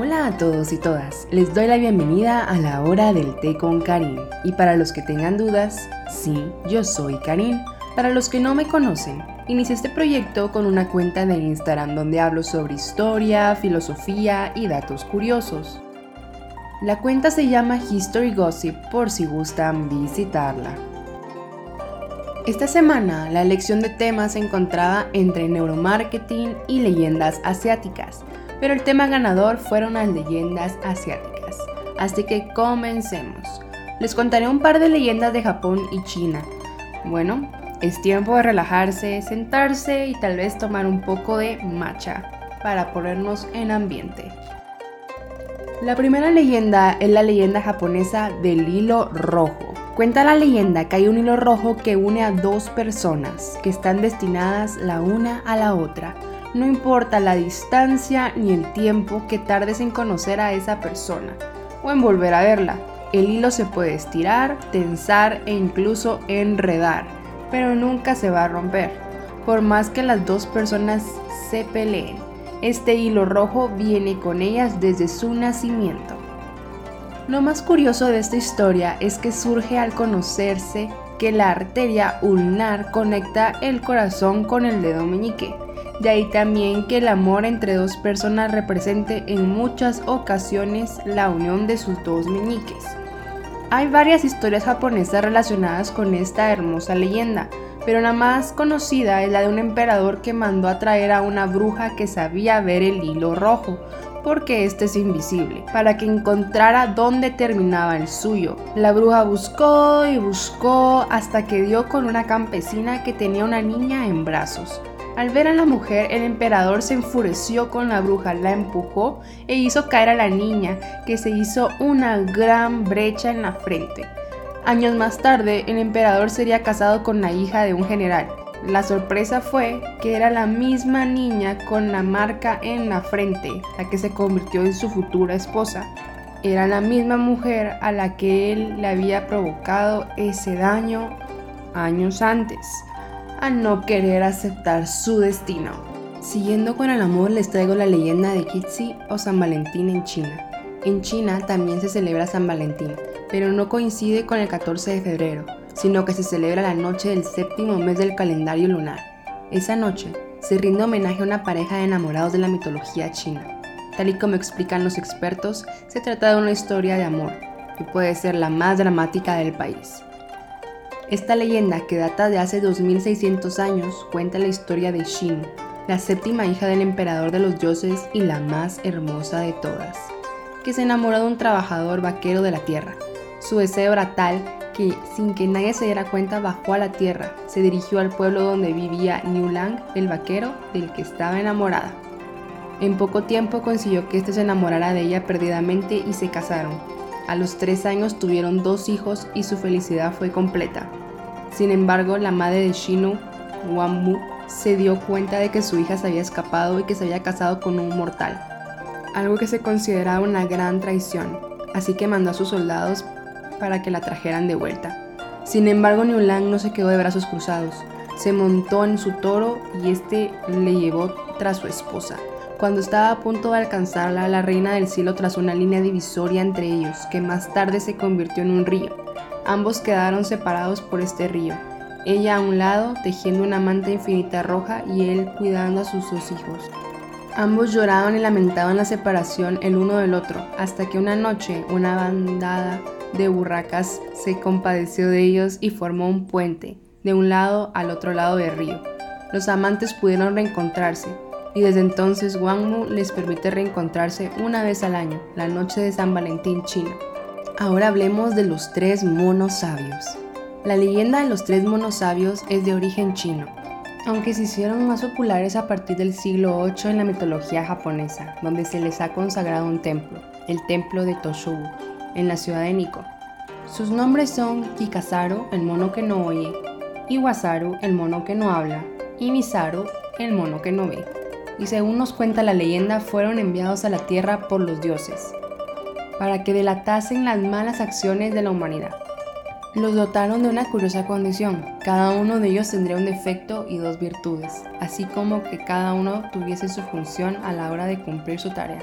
Hola a todos y todas, les doy la bienvenida a la hora del té con Karim. Y para los que tengan dudas, sí, yo soy Karim. Para los que no me conocen, inicié este proyecto con una cuenta de Instagram donde hablo sobre historia, filosofía y datos curiosos. La cuenta se llama History Gossip por si gustan visitarla. Esta semana la elección de temas se encontraba entre neuromarketing y leyendas asiáticas pero el tema ganador fueron las leyendas asiáticas. Así que comencemos. Les contaré un par de leyendas de Japón y China. Bueno, es tiempo de relajarse, sentarse y tal vez tomar un poco de matcha para ponernos en ambiente. La primera leyenda es la leyenda japonesa del hilo rojo. Cuenta la leyenda que hay un hilo rojo que une a dos personas que están destinadas la una a la otra no importa la distancia ni el tiempo que tardes en conocer a esa persona o en volver a verla. El hilo se puede estirar, tensar e incluso enredar, pero nunca se va a romper, por más que las dos personas se peleen. Este hilo rojo viene con ellas desde su nacimiento. Lo más curioso de esta historia es que surge al conocerse que la arteria ulnar conecta el corazón con el dedo meñique de ahí también que el amor entre dos personas represente en muchas ocasiones la unión de sus dos meñiques. Hay varias historias japonesas relacionadas con esta hermosa leyenda, pero la más conocida es la de un emperador que mandó a traer a una bruja que sabía ver el hilo rojo, porque este es invisible, para que encontrara dónde terminaba el suyo. La bruja buscó y buscó hasta que dio con una campesina que tenía una niña en brazos. Al ver a la mujer, el emperador se enfureció con la bruja, la empujó e hizo caer a la niña, que se hizo una gran brecha en la frente. Años más tarde, el emperador sería casado con la hija de un general. La sorpresa fue que era la misma niña con la marca en la frente, la que se convirtió en su futura esposa. Era la misma mujer a la que él le había provocado ese daño años antes a no querer aceptar su destino. Siguiendo con el amor les traigo la leyenda de Kitsi o San Valentín en China. En China también se celebra San Valentín, pero no coincide con el 14 de febrero, sino que se celebra la noche del séptimo mes del calendario lunar. Esa noche se rinde homenaje a una pareja de enamorados de la mitología china. Tal y como explican los expertos, se trata de una historia de amor, que puede ser la más dramática del país. Esta leyenda, que data de hace 2600 años, cuenta la historia de Shin, la séptima hija del emperador de los dioses y la más hermosa de todas, que se enamoró de un trabajador vaquero de la tierra. Su deseo era tal que, sin que nadie se diera cuenta, bajó a la tierra, se dirigió al pueblo donde vivía Niu Lang, el vaquero del que estaba enamorada. En poco tiempo consiguió que éste se enamorara de ella perdidamente y se casaron. A los tres años tuvieron dos hijos y su felicidad fue completa. Sin embargo, la madre de Shinu, Wammu, se dio cuenta de que su hija se había escapado y que se había casado con un mortal, algo que se consideraba una gran traición, así que mandó a sus soldados para que la trajeran de vuelta. Sin embargo, Niulang no se quedó de brazos cruzados, se montó en su toro y este le llevó tras su esposa. Cuando estaba a punto de alcanzarla, la reina del cielo trazó una línea divisoria entre ellos, que más tarde se convirtió en un río. Ambos quedaron separados por este río, ella a un lado tejiendo una manta infinita roja y él cuidando a sus dos hijos. Ambos lloraban y lamentaban la separación el uno del otro, hasta que una noche una bandada de burracas se compadeció de ellos y formó un puente, de un lado al otro lado del río. Los amantes pudieron reencontrarse, y desde entonces Wangmu les permite reencontrarse una vez al año, la noche de San Valentín chino. Ahora hablemos de los tres monos sabios. La leyenda de los tres monos sabios es de origen chino, aunque se hicieron más populares a partir del siglo VIII en la mitología japonesa, donde se les ha consagrado un templo, el templo de Toshogu, en la ciudad de Nikko. Sus nombres son Kikasaru, el mono que no oye, Iwasaru, el mono que no habla, y Misaru, el mono que no ve. Y según nos cuenta la leyenda, fueron enviados a la tierra por los dioses, para que delatasen las malas acciones de la humanidad. Los dotaron de una curiosa condición, cada uno de ellos tendría un defecto y dos virtudes, así como que cada uno tuviese su función a la hora de cumplir su tarea.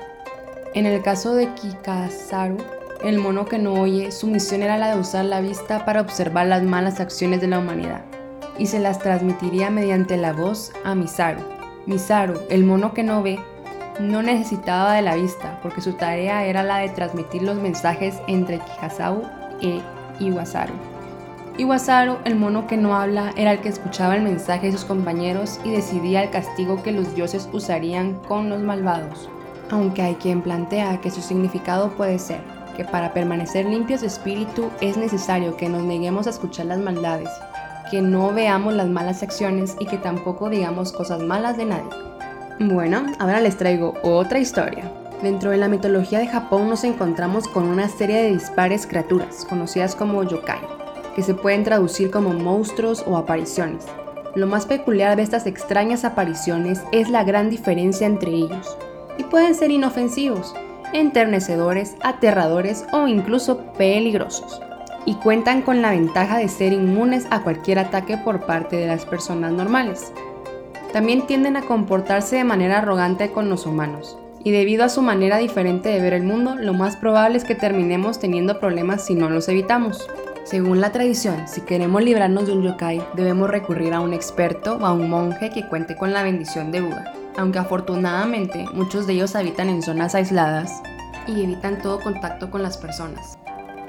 En el caso de Kikasaru, el mono que no oye, su misión era la de usar la vista para observar las malas acciones de la humanidad y se las transmitiría mediante la voz a Misaru. Misaru, el mono que no ve, no necesitaba de la vista porque su tarea era la de transmitir los mensajes entre Kikasaru e Iwasaru. Iwasaru, el mono que no habla, era el que escuchaba el mensaje de sus compañeros y decidía el castigo que los dioses usarían con los malvados. Aunque hay quien plantea que su significado puede ser que para permanecer limpios de espíritu es necesario que nos neguemos a escuchar las maldades, que no veamos las malas acciones y que tampoco digamos cosas malas de nadie. Bueno, ahora les traigo otra historia. Dentro de la mitología de Japón nos encontramos con una serie de dispares criaturas, conocidas como yokai, que se pueden traducir como monstruos o apariciones. Lo más peculiar de estas extrañas apariciones es la gran diferencia entre ellos, y pueden ser inofensivos, enternecedores, aterradores o incluso peligrosos, y cuentan con la ventaja de ser inmunes a cualquier ataque por parte de las personas normales. También tienden a comportarse de manera arrogante con los humanos, y debido a su manera diferente de ver el mundo, lo más probable es que terminemos teniendo problemas si no los evitamos. Según la tradición, si queremos librarnos de un yokai, debemos recurrir a un experto o a un monje que cuente con la bendición de Buda. Aunque afortunadamente muchos de ellos habitan en zonas aisladas y evitan todo contacto con las personas.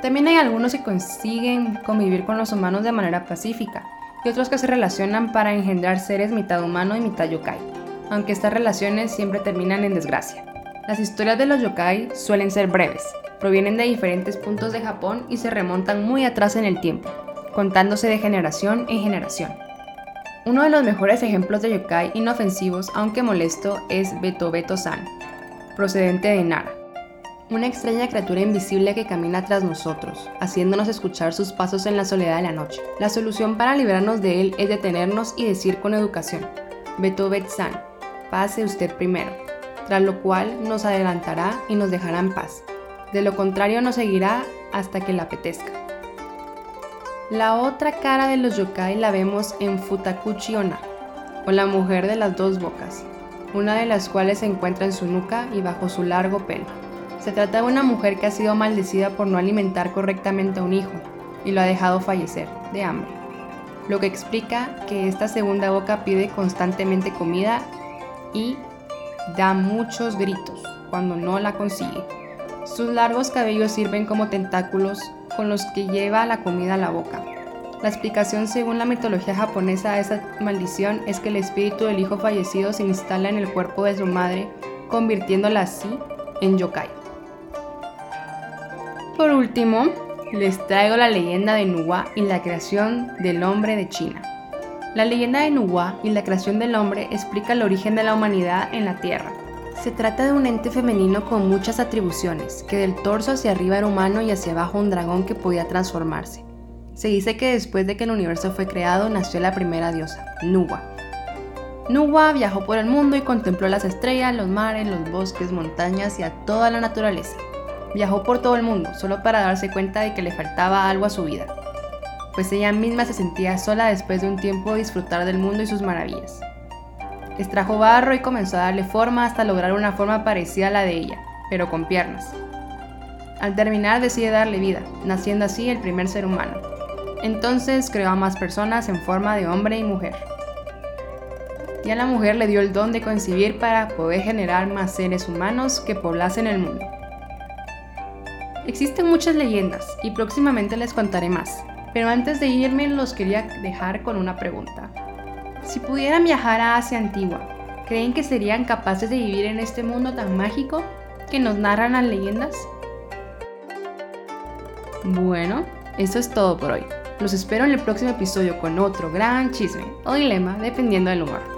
También hay algunos que consiguen convivir con los humanos de manera pacífica y otros que se relacionan para engendrar seres mitad humano y mitad yokai aunque estas relaciones siempre terminan en desgracia. Las historias de los yokai suelen ser breves, provienen de diferentes puntos de Japón y se remontan muy atrás en el tiempo, contándose de generación en generación. Uno de los mejores ejemplos de yokai inofensivos, aunque molesto, es Beto Beto San, procedente de Nara, una extraña criatura invisible que camina tras nosotros, haciéndonos escuchar sus pasos en la soledad de la noche. La solución para librarnos de él es detenernos y decir con educación, Beto Bet San, pase usted primero, tras lo cual nos adelantará y nos dejará en paz. De lo contrario nos seguirá hasta que le apetezca. La otra cara de los yokai la vemos en Futakuchi Onna, o la mujer de las dos bocas, una de las cuales se encuentra en su nuca y bajo su largo pelo. Se trata de una mujer que ha sido maldecida por no alimentar correctamente a un hijo y lo ha dejado fallecer de hambre, lo que explica que esta segunda boca pide constantemente comida y da muchos gritos cuando no la consigue. Sus largos cabellos sirven como tentáculos con los que lleva la comida a la boca. La explicación según la mitología japonesa de esta maldición es que el espíritu del hijo fallecido se instala en el cuerpo de su madre, convirtiéndola así en yokai. Por último, les traigo la leyenda de Nuwa y la creación del hombre de China. La leyenda de Nuwa y la creación del hombre explica el origen de la humanidad en la Tierra. Se trata de un ente femenino con muchas atribuciones, que del torso hacia arriba era humano y hacia abajo un dragón que podía transformarse. Se dice que después de que el universo fue creado nació la primera diosa, Nuwa. Nuwa viajó por el mundo y contempló las estrellas, los mares, los bosques, montañas y a toda la naturaleza. Viajó por todo el mundo solo para darse cuenta de que le faltaba algo a su vida pues ella misma se sentía sola después de un tiempo disfrutar del mundo y sus maravillas. Extrajo barro y comenzó a darle forma hasta lograr una forma parecida a la de ella, pero con piernas. Al terminar decide darle vida, naciendo así el primer ser humano. Entonces creó a más personas en forma de hombre y mujer. Y a la mujer le dio el don de concebir para poder generar más seres humanos que poblasen el mundo. Existen muchas leyendas y próximamente les contaré más, pero antes de irme los quería dejar con una pregunta. Si pudieran viajar a Asia Antigua, ¿creen que serían capaces de vivir en este mundo tan mágico que nos narran las leyendas? Bueno, eso es todo por hoy. Los espero en el próximo episodio con otro gran chisme o dilema dependiendo del humor.